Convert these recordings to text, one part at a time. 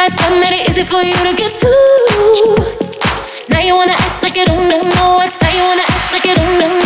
right time made it easy for you to get to. Now you wanna act like you don't know what's. Now you wanna act like you don't know.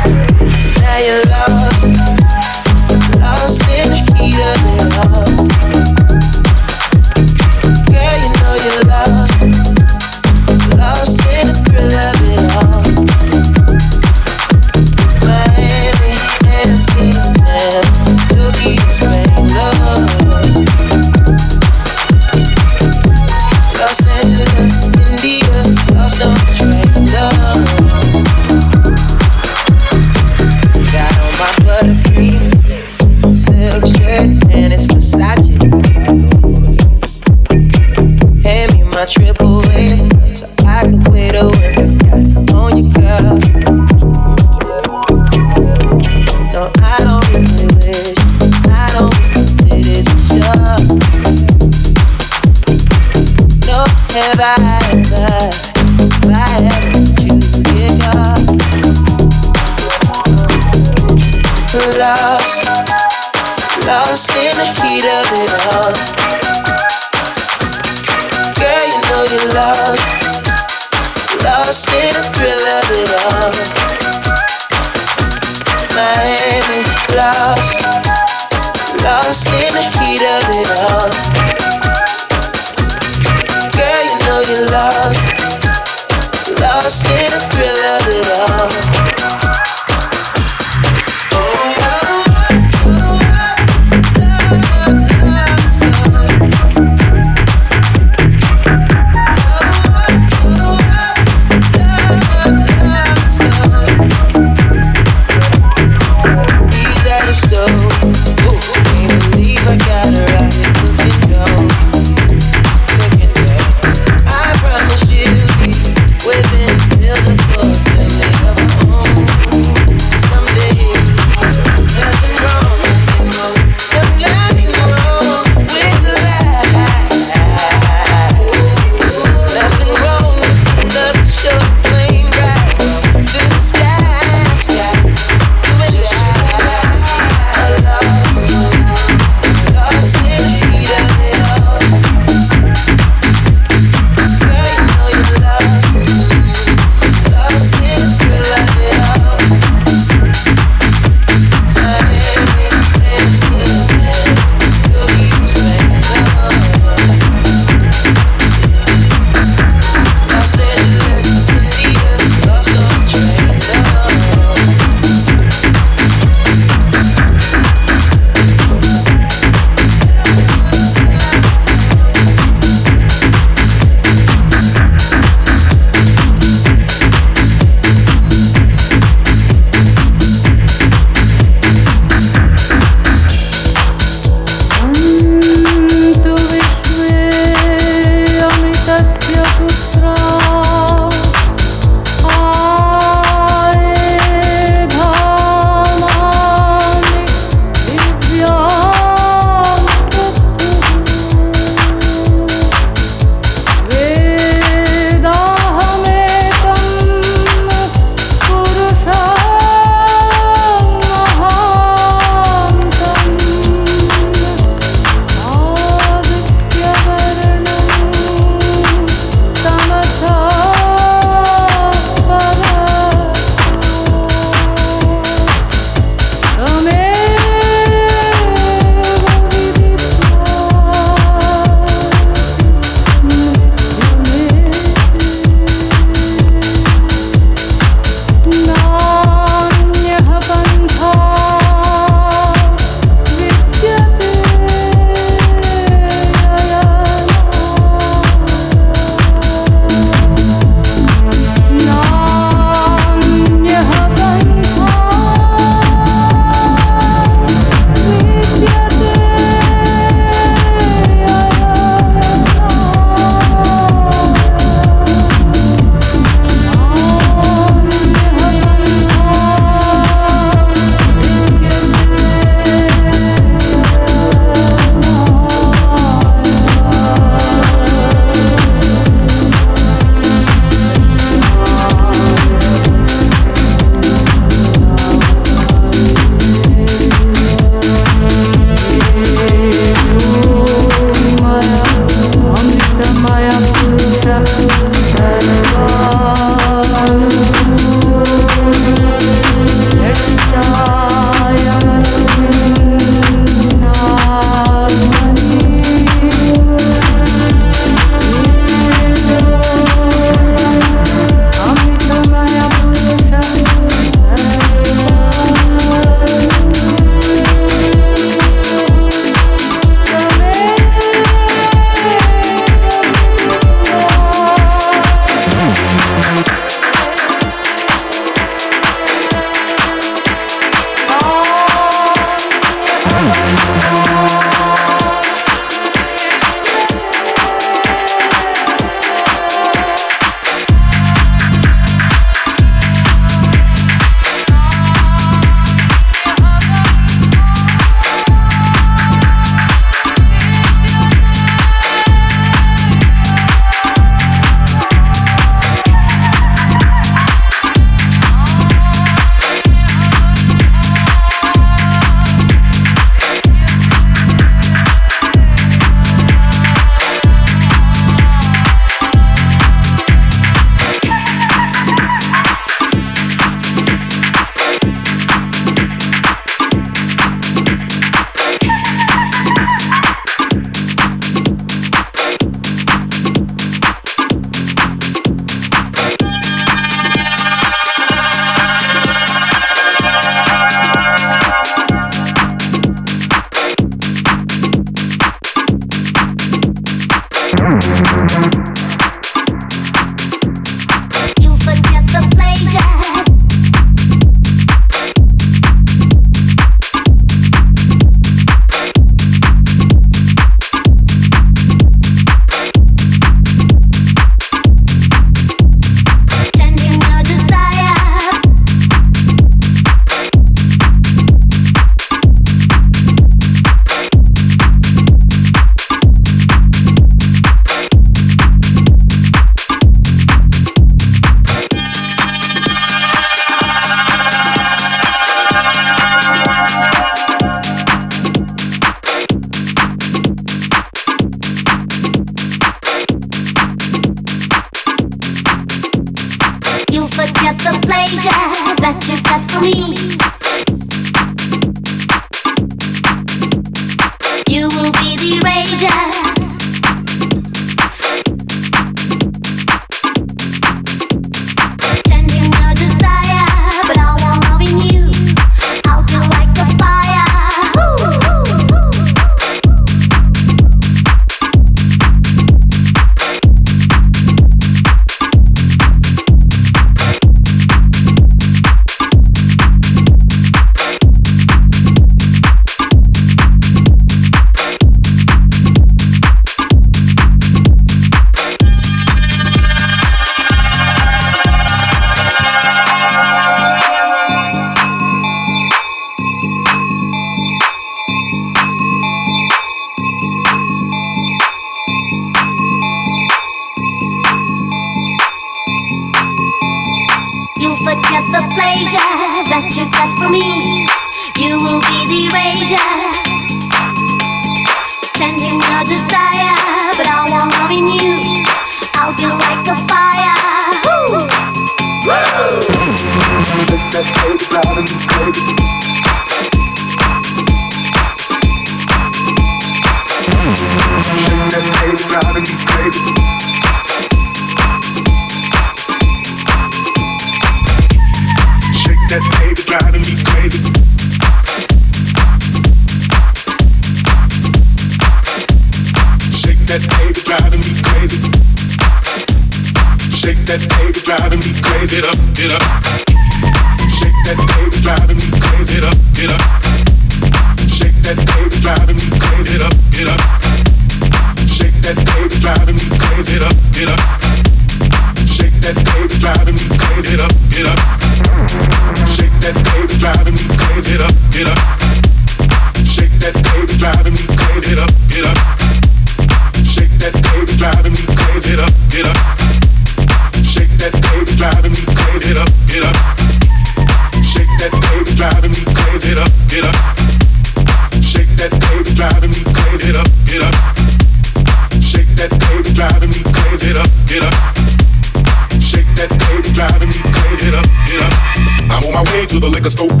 liquor scope.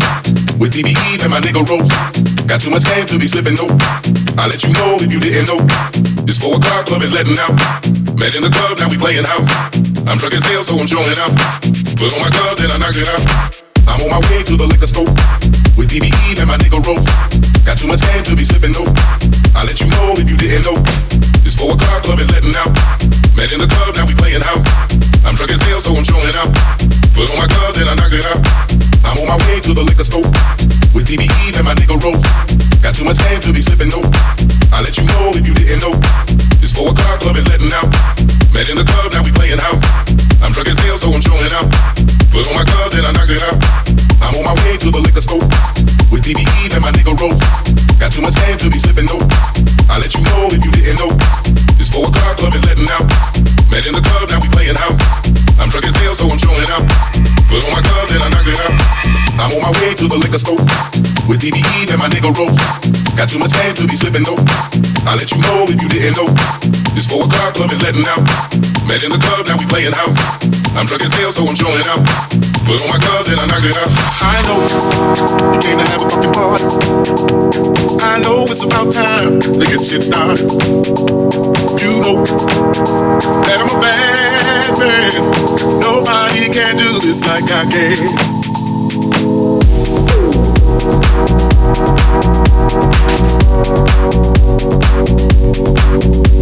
With DBE and my nigga Rose. Got too much game to be slipping, though. I let you know if you didn't know. This 4 o'clock club is letting out. Met in the club, now we playing house. I'm drunk as hell, so I'm showing out. Put on my glove, then I knock it out. I'm on my way to the liquor store with DBE and my nigga Rose. Got too much game to be sipping though. I let you know if you didn't know. This four o'clock club is letting out. Met in the club, now we playing house. I'm drunk as hell, so I'm showing out. Put on my glove, then I knock it out my way to the liquor store with DBE and my nigga Rose. Got too much game to be sipping, no. I let you know if you didn't know. This four o'clock club is letting out. Met in the club, now we playing house. I'm drunk as hell, so I'm showing out. Put on my club, then I knock it out. I'm on my way to the liquor store with DBE and my nigga Rose. Got too much game to be sipping, no. I let you know if you didn't know. This four o'clock club is letting out. Met in the club, now we playing house. I'm drunk as hell, so I'm showing out. Put on my club, then I knock it out. I'm on my way to the liquor store with DBE and my nigga Rose. Got too much game to be slipping though. I'll let you know if you didn't know. This four o'clock club is letting out. Met in the club, now we playing house. I'm drunk as hell, so I'm showing out. Put on my glove, then I knock it out. I know you came to have a fucking party. I know it's about time to get shit started. You know that I'm a bad man. Nobody can do this like I can.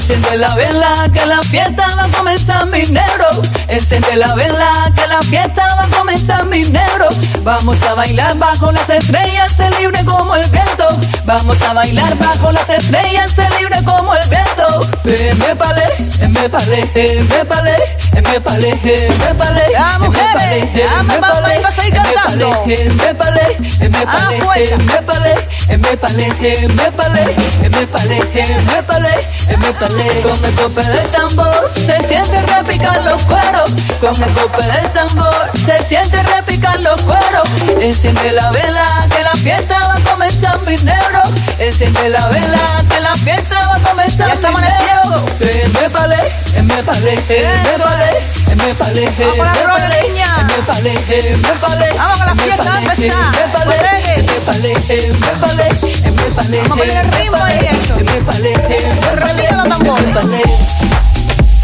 Enciende la vela que la fiesta va a comenzar, mi negro. Enciende la vela que la fiesta va a comenzar, mi negro. Vamos a bailar bajo las estrellas, se libre como el viento. Vamos a bailar bajo las estrellas, se libre como el viento. Me palé, me palé, me palé me paleje, me palé, a mujeres, a me paleje, a seguir cantando, me paleje, me palé, me paleje, me paleje, me en me paleje, me paleje, me palé, con el golpe del tambor se siente repicar los cueros, con el golpe del tambor se siente repicar los cueros, enciende la vela que la fiesta va a comenzar mi negro, enciende la vela que la fiesta va a comenzar mi negro, me paleje, me en me palé me paleje, me paleje, me paleje, me Vamos con la fiesta, me paleje, me me Vamos con el ritmo ahí eso. Me los tambores. Me me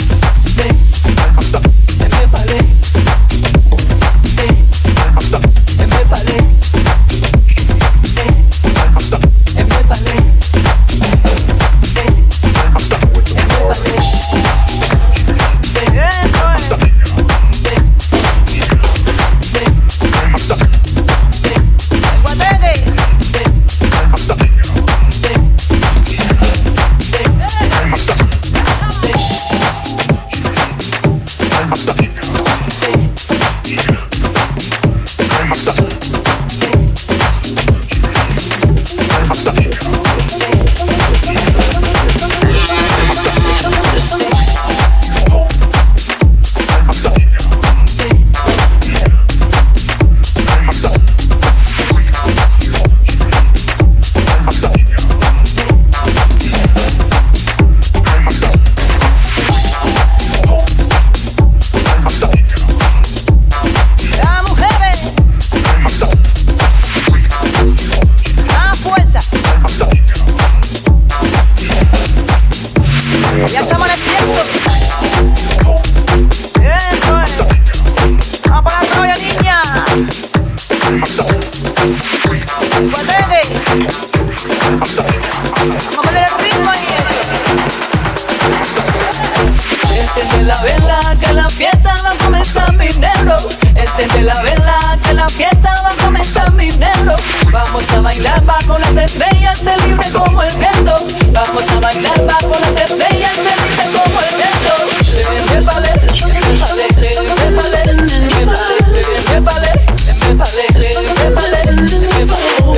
Enciende la vela que la fiesta va a comenzar mi negro. Enciende la vela que la fiesta va a comenzar mi negro. Vamos a bailar bajo las estrellas del libre como el viento. Vamos a bailar bajo las estrellas libre como el viento. Me me me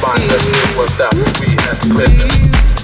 find that it was that we had to live.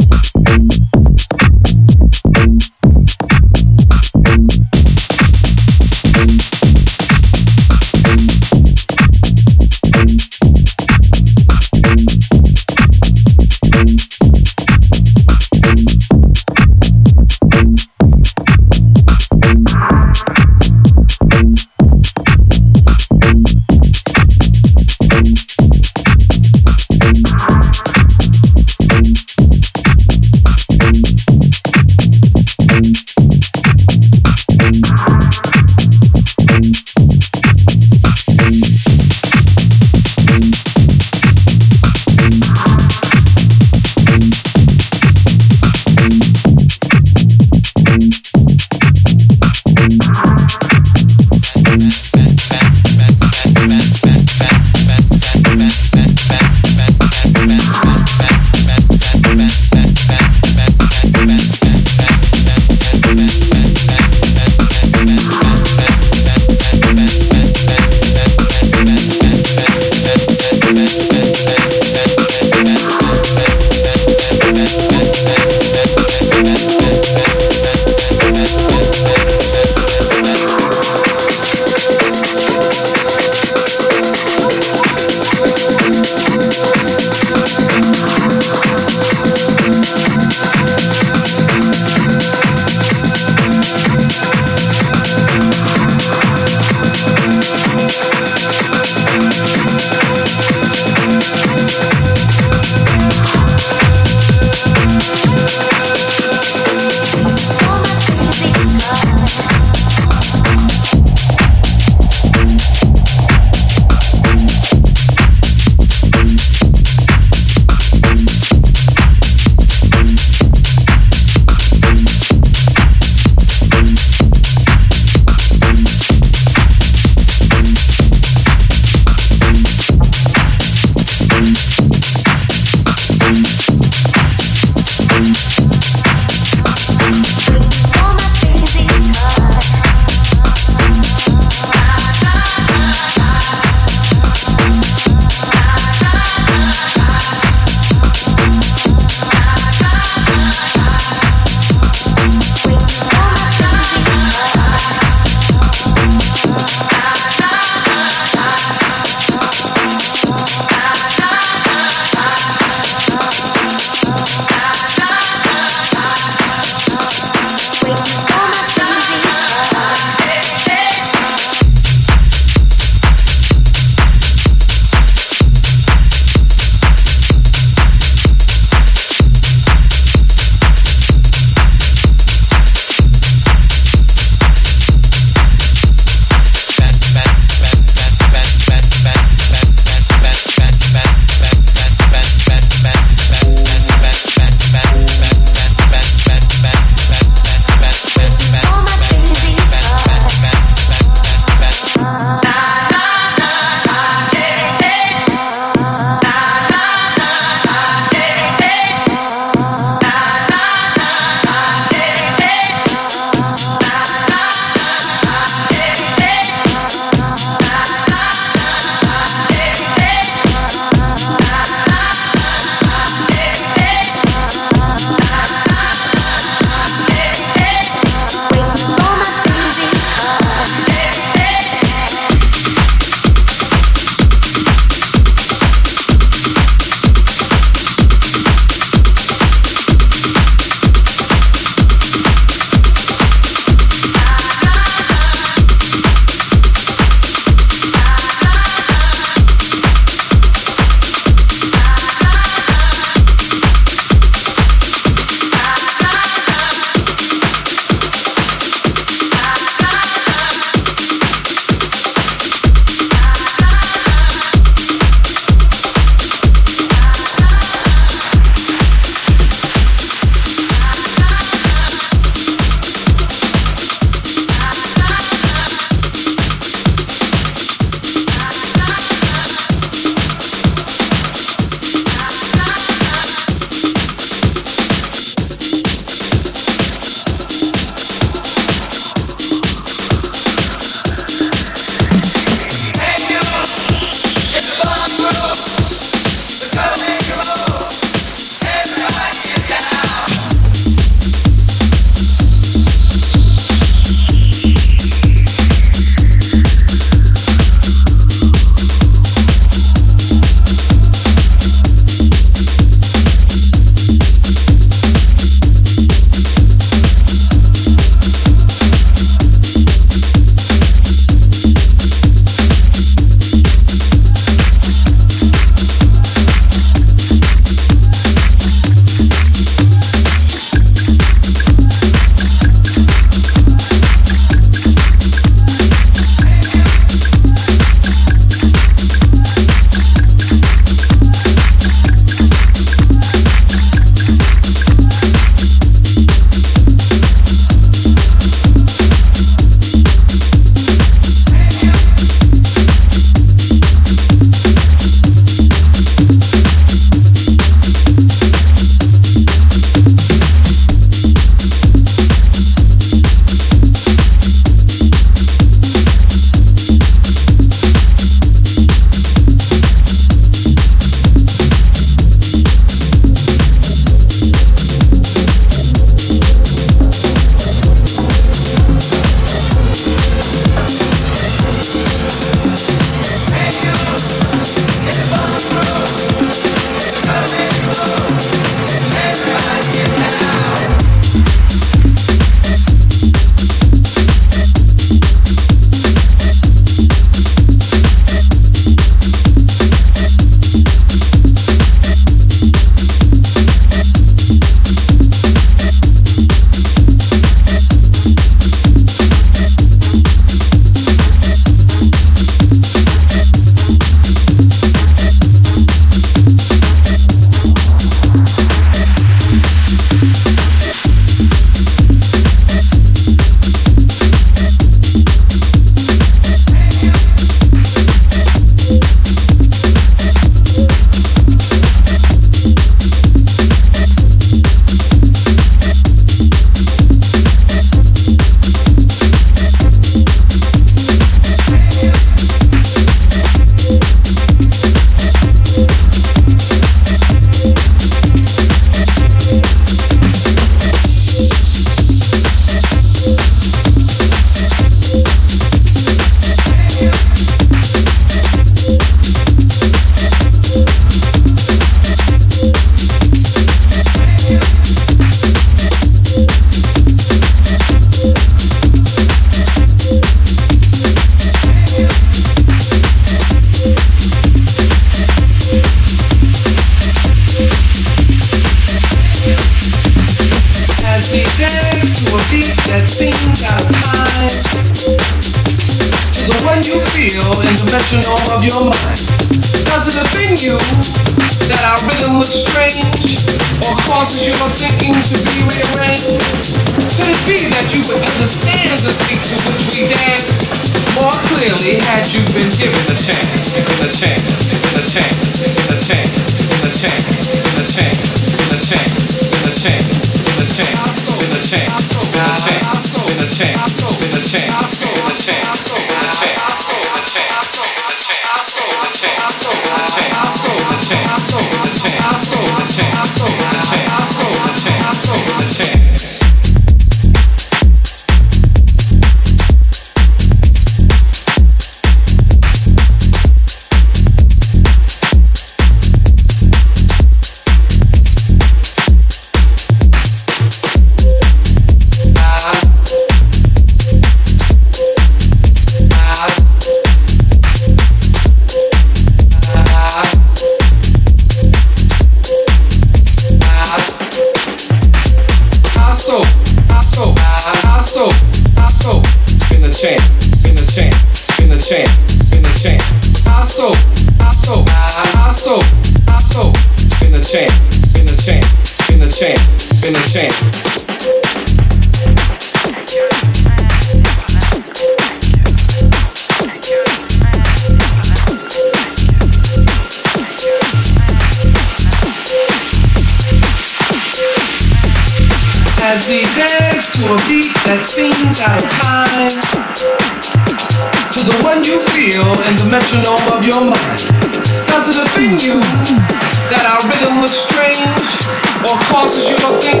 ossos de você